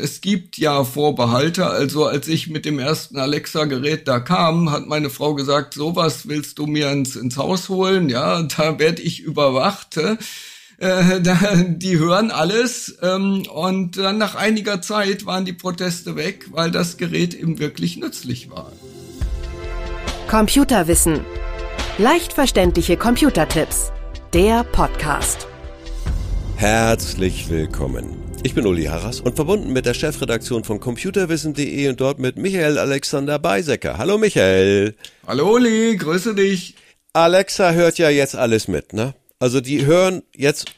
Es gibt ja Vorbehalte. Also als ich mit dem ersten Alexa-Gerät da kam, hat meine Frau gesagt, sowas willst du mir ins, ins Haus holen? Ja, da werde ich überwacht. Äh, da, die hören alles. Ähm, und dann nach einiger Zeit waren die Proteste weg, weil das Gerät eben wirklich nützlich war. Computerwissen. Leicht verständliche Computertipps. Der Podcast. Herzlich willkommen. Ich bin Uli Harras und verbunden mit der Chefredaktion von computerwissen.de und dort mit Michael Alexander Beisecker. Hallo Michael. Hallo Uli, grüße dich. Alexa hört ja jetzt alles mit, ne? Also die hören jetzt,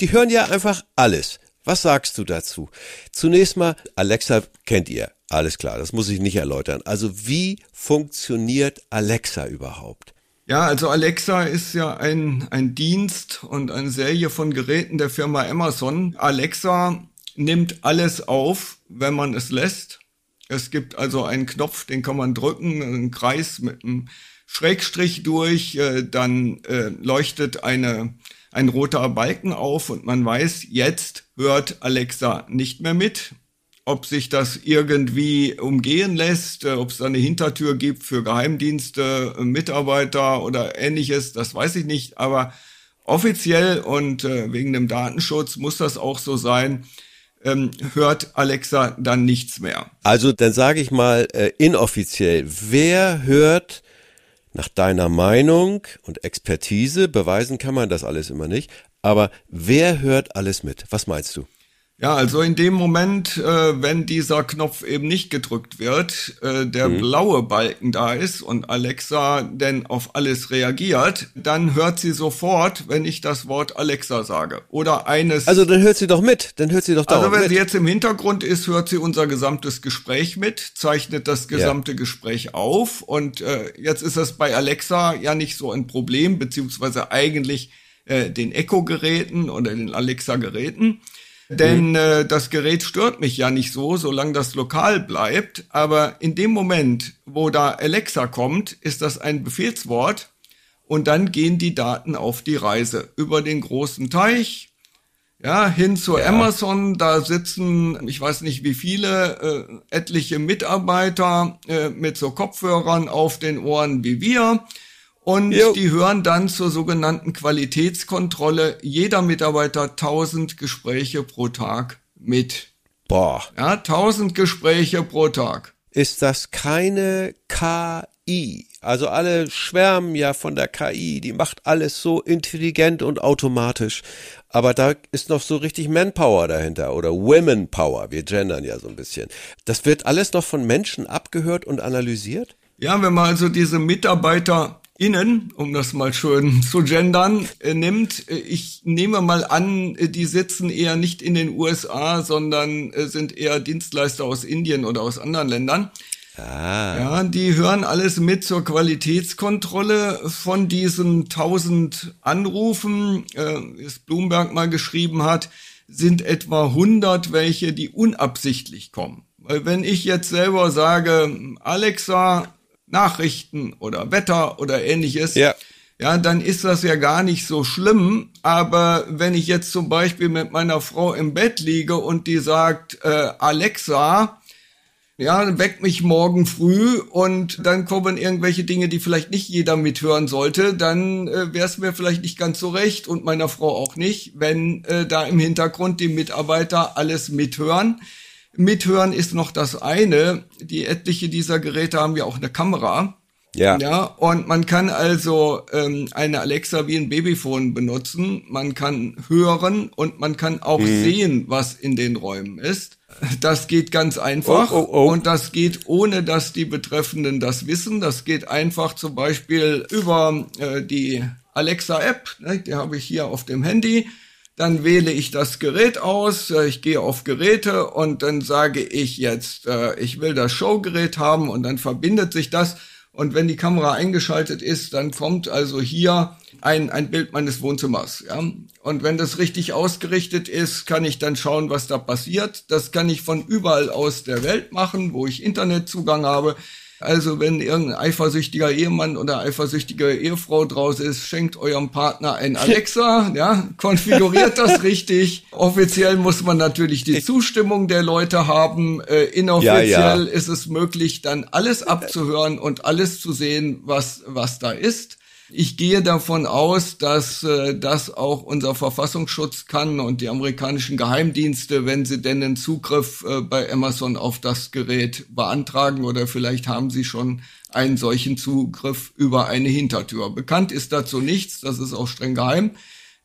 die hören ja einfach alles. Was sagst du dazu? Zunächst mal, Alexa kennt ihr. Alles klar, das muss ich nicht erläutern. Also wie funktioniert Alexa überhaupt? Ja, also Alexa ist ja ein, ein Dienst und eine Serie von Geräten der Firma Amazon. Alexa nimmt alles auf, wenn man es lässt. Es gibt also einen Knopf, den kann man drücken, einen Kreis mit einem Schrägstrich durch, äh, dann äh, leuchtet eine, ein roter Balken auf und man weiß, jetzt hört Alexa nicht mehr mit ob sich das irgendwie umgehen lässt, äh, ob es da eine Hintertür gibt für Geheimdienste, äh, Mitarbeiter oder ähnliches, das weiß ich nicht. Aber offiziell und äh, wegen dem Datenschutz muss das auch so sein. Ähm, hört Alexa dann nichts mehr. Also dann sage ich mal inoffiziell, wer hört nach deiner Meinung und Expertise, beweisen kann man das alles immer nicht, aber wer hört alles mit? Was meinst du? Ja, also in dem Moment, äh, wenn dieser Knopf eben nicht gedrückt wird, äh, der mhm. blaue Balken da ist und Alexa denn auf alles reagiert, dann hört sie sofort, wenn ich das Wort Alexa sage. Oder eines. Also dann hört sie doch mit, dann hört sie doch Also wenn mit. sie jetzt im Hintergrund ist, hört sie unser gesamtes Gespräch mit, zeichnet das gesamte ja. Gespräch auf. Und äh, jetzt ist das bei Alexa ja nicht so ein Problem, beziehungsweise eigentlich äh, den Echo-Geräten oder den Alexa-Geräten. Denn mhm. äh, das Gerät stört mich ja nicht so, solange das lokal bleibt. Aber in dem Moment, wo da Alexa kommt, ist das ein Befehlswort und dann gehen die Daten auf die Reise über den großen Teich, ja, hin zu ja. Amazon. Da sitzen, ich weiß nicht wie viele, äh, etliche Mitarbeiter äh, mit so Kopfhörern auf den Ohren wie wir. Und jo. die hören dann zur sogenannten Qualitätskontrolle jeder Mitarbeiter 1000 Gespräche pro Tag mit. Boah. Ja, 1000 Gespräche pro Tag. Ist das keine KI? Also alle schwärmen ja von der KI, die macht alles so intelligent und automatisch. Aber da ist noch so richtig Manpower dahinter oder Women Power. Wir gendern ja so ein bisschen. Das wird alles noch von Menschen abgehört und analysiert? Ja, wenn man also diese Mitarbeiter innen, um das mal schön zu gendern, äh, nimmt. Äh, ich nehme mal an, äh, die sitzen eher nicht in den USA, sondern äh, sind eher Dienstleister aus Indien oder aus anderen Ländern. Ah. Ja, die hören alles mit zur Qualitätskontrolle von diesen tausend Anrufen, äh, es Bloomberg mal geschrieben hat, sind etwa 100 welche, die unabsichtlich kommen. Weil wenn ich jetzt selber sage, Alexa, Nachrichten oder Wetter oder ähnliches, ja. ja, dann ist das ja gar nicht so schlimm. Aber wenn ich jetzt zum Beispiel mit meiner Frau im Bett liege und die sagt, äh, Alexa, ja, weck mich morgen früh und dann kommen irgendwelche Dinge, die vielleicht nicht jeder mithören sollte, dann äh, wäre es mir vielleicht nicht ganz so recht und meiner Frau auch nicht, wenn äh, da im Hintergrund die Mitarbeiter alles mithören. Mithören ist noch das eine. Die etliche dieser Geräte haben ja auch eine Kamera. Ja. Ja, und man kann also ähm, eine Alexa wie ein Babyphone benutzen. Man kann hören und man kann auch mhm. sehen, was in den Räumen ist. Das geht ganz einfach oh, oh, oh. und das geht ohne, dass die Betreffenden das wissen. Das geht einfach zum Beispiel über äh, die Alexa-App, ne, die habe ich hier auf dem Handy. Dann wähle ich das Gerät aus, äh, ich gehe auf Geräte und dann sage ich jetzt, äh, ich will das Showgerät haben und dann verbindet sich das. Und wenn die Kamera eingeschaltet ist, dann kommt also hier ein, ein Bild meines Wohnzimmers. Ja? Und wenn das richtig ausgerichtet ist, kann ich dann schauen, was da passiert. Das kann ich von überall aus der Welt machen, wo ich Internetzugang habe. Also wenn irgendein eifersüchtiger Ehemann oder eifersüchtige Ehefrau draus ist, schenkt eurem Partner ein Alexa, ja, konfiguriert das richtig. Offiziell muss man natürlich die Zustimmung der Leute haben. Äh, inoffiziell ja, ja. ist es möglich, dann alles abzuhören und alles zu sehen, was, was da ist. Ich gehe davon aus, dass äh, das auch unser Verfassungsschutz kann und die amerikanischen Geheimdienste, wenn sie denn einen Zugriff äh, bei Amazon auf das Gerät beantragen oder vielleicht haben sie schon einen solchen Zugriff über eine Hintertür. Bekannt ist dazu nichts, das ist auch streng geheim.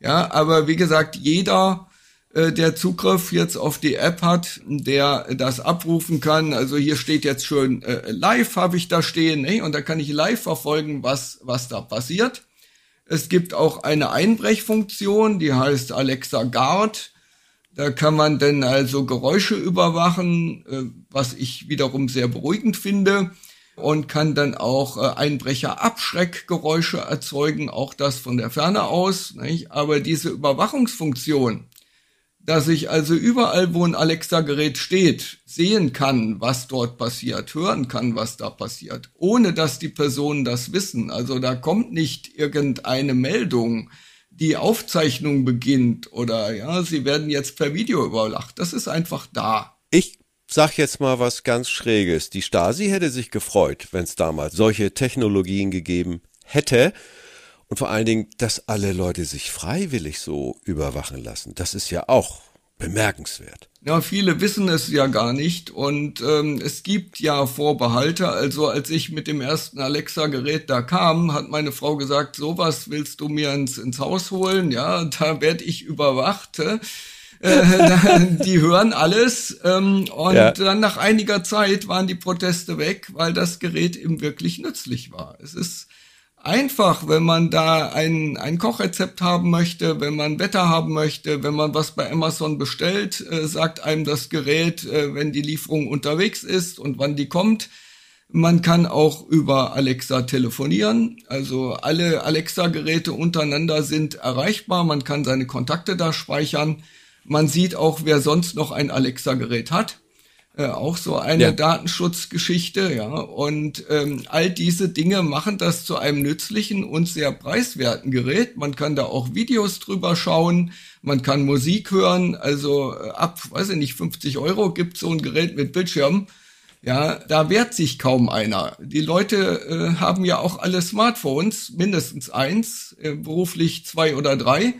Ja, aber wie gesagt, jeder äh, der Zugriff jetzt auf die App hat, der das abrufen kann. Also hier steht jetzt schön äh, live habe ich da stehen, ne? und da kann ich live verfolgen, was was da passiert. Es gibt auch eine Einbrechfunktion, die heißt Alexa Guard. Da kann man dann also Geräusche überwachen, äh, was ich wiederum sehr beruhigend finde und kann dann auch äh, Einbrecher Abschreckgeräusche erzeugen, auch das von der Ferne aus. Nicht? Aber diese Überwachungsfunktion, dass ich also überall, wo ein Alexa-Gerät steht, sehen kann, was dort passiert, hören kann, was da passiert, ohne dass die Personen das wissen. Also da kommt nicht irgendeine Meldung, die Aufzeichnung beginnt oder ja, sie werden jetzt per Video überlacht. Das ist einfach da. Ich sag jetzt mal was ganz Schräges. Die Stasi hätte sich gefreut, wenn es damals solche Technologien gegeben hätte. Und vor allen Dingen, dass alle Leute sich freiwillig so überwachen lassen. Das ist ja auch bemerkenswert. Ja, viele wissen es ja gar nicht und ähm, es gibt ja Vorbehalte. Also als ich mit dem ersten Alexa-Gerät da kam, hat meine Frau gesagt, sowas willst du mir ins, ins Haus holen? Ja, da werde ich überwacht. Äh, die hören alles ähm, und ja. dann nach einiger Zeit waren die Proteste weg, weil das Gerät eben wirklich nützlich war. Es ist einfach, wenn man da ein, ein Kochrezept haben möchte, wenn man Wetter haben möchte, wenn man was bei Amazon bestellt, äh, sagt einem das Gerät, äh, wenn die Lieferung unterwegs ist und wann die kommt. Man kann auch über Alexa telefonieren. Also alle Alexa-Geräte untereinander sind erreichbar. Man kann seine Kontakte da speichern. Man sieht auch, wer sonst noch ein Alexa-Gerät hat. Äh, auch so eine ja. Datenschutzgeschichte, ja. Und ähm, all diese Dinge machen das zu einem nützlichen und sehr preiswerten Gerät. Man kann da auch Videos drüber schauen, man kann Musik hören. Also äh, ab, weiß ich nicht, 50 Euro gibt so ein Gerät mit Bildschirm. Ja, da wehrt sich kaum einer. Die Leute äh, haben ja auch alle Smartphones, mindestens eins, äh, beruflich zwei oder drei.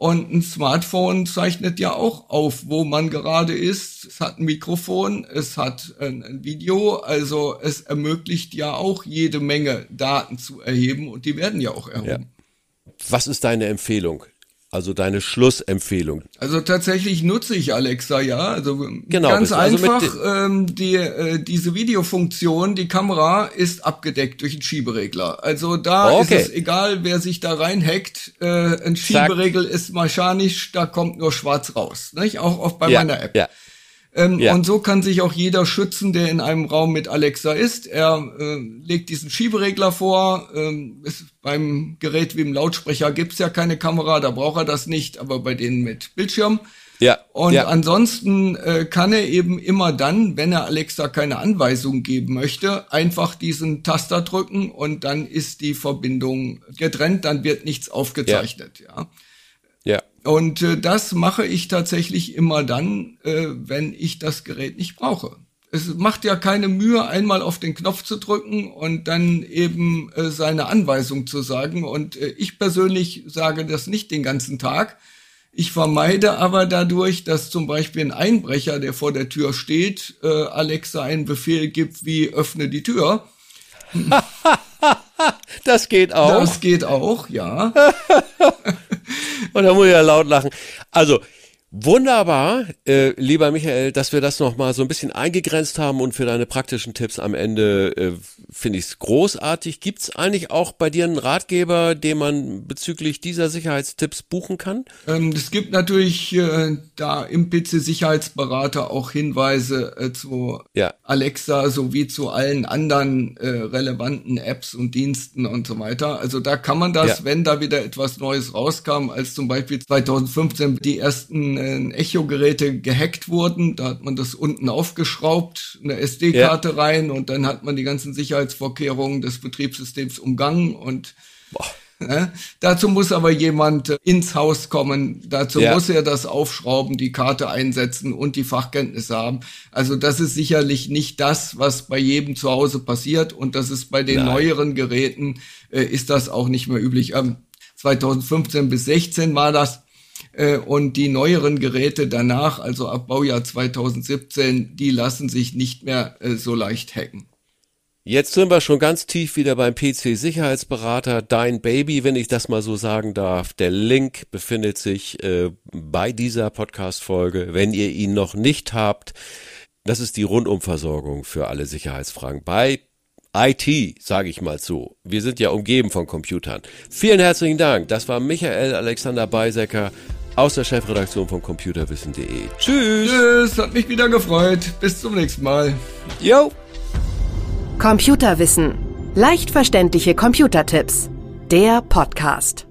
Und ein Smartphone zeichnet ja auch auf, wo man gerade ist. Es hat ein Mikrofon, es hat ein, Video, also es ermöglicht ja auch jede Menge Daten zu erheben und die werden ja auch erhoben. Ja. Was ist deine Empfehlung? Also deine Schlussempfehlung. Also tatsächlich nutze ich Alexa, ja. Also genau, ganz also einfach, ähm, die, äh, diese Videofunktion, die Kamera ist abgedeckt durch einen Schieberegler. Also da okay. ist es egal, wer sich da reinhackt. Äh, ein Schieberegel Zack. ist mechanisch, da kommt nur schwarz raus. Nicht? Auch oft bei ja, meiner App. Ja. Ähm, ja. Und so kann sich auch jeder schützen, der in einem Raum mit Alexa ist. Er äh, legt diesen Schieberegler vor. Ähm, ist, beim Gerät wie im Lautsprecher gibt's ja keine Kamera, da braucht er das nicht, aber bei denen mit Bildschirm. Ja. Und ja. ansonsten äh, kann er eben immer dann, wenn er Alexa keine Anweisung geben möchte, einfach diesen Taster drücken und dann ist die Verbindung getrennt, dann wird nichts aufgezeichnet, ja. Ja. Und äh, das mache ich tatsächlich immer dann, äh, wenn ich das Gerät nicht brauche. Es macht ja keine Mühe, einmal auf den Knopf zu drücken und dann eben äh, seine Anweisung zu sagen. Und äh, ich persönlich sage das nicht den ganzen Tag. Ich vermeide aber dadurch, dass zum Beispiel ein Einbrecher, der vor der Tür steht, äh, Alexa einen Befehl gibt, wie öffne die Tür. das geht auch. Das geht auch, ja. Und da muss ich ja laut lachen. Also, Wunderbar, äh, lieber Michael, dass wir das nochmal so ein bisschen eingegrenzt haben und für deine praktischen Tipps am Ende äh, finde ich es großartig. Gibt es eigentlich auch bei dir einen Ratgeber, den man bezüglich dieser Sicherheitstipps buchen kann? Ähm, es gibt natürlich äh, da im PC-Sicherheitsberater auch Hinweise äh, zu ja. Alexa sowie zu allen anderen äh, relevanten Apps und Diensten und so weiter. Also da kann man das, ja. wenn da wieder etwas Neues rauskam, als zum Beispiel 2015 die ersten äh, Echo-Geräte gehackt wurden. Da hat man das unten aufgeschraubt, eine SD-Karte ja. rein und dann hat man die ganzen Sicherheitsvorkehrungen des Betriebssystems umgangen und. Ne? Dazu muss aber jemand ins Haus kommen. Dazu ja. muss er das aufschrauben, die Karte einsetzen und die Fachkenntnisse haben. Also das ist sicherlich nicht das, was bei jedem zu Hause passiert. Und das ist bei den Nein. neueren Geräten, äh, ist das auch nicht mehr üblich. Ähm, 2015 bis 16 war das. Äh, und die neueren Geräte danach, also ab Baujahr 2017, die lassen sich nicht mehr äh, so leicht hacken. Jetzt sind wir schon ganz tief wieder beim PC-Sicherheitsberater Dein Baby, wenn ich das mal so sagen darf. Der Link befindet sich äh, bei dieser Podcast-Folge. Wenn ihr ihn noch nicht habt, das ist die Rundumversorgung für alle Sicherheitsfragen bei IT, sage ich mal so. Wir sind ja umgeben von Computern. Vielen herzlichen Dank. Das war Michael Alexander Beisecker aus der Chefredaktion von computerwissen.de. Tschüss. Tschüss, hat mich wieder gefreut. Bis zum nächsten Mal. Jo. Computerwissen. Leicht verständliche Computertipps. Der Podcast.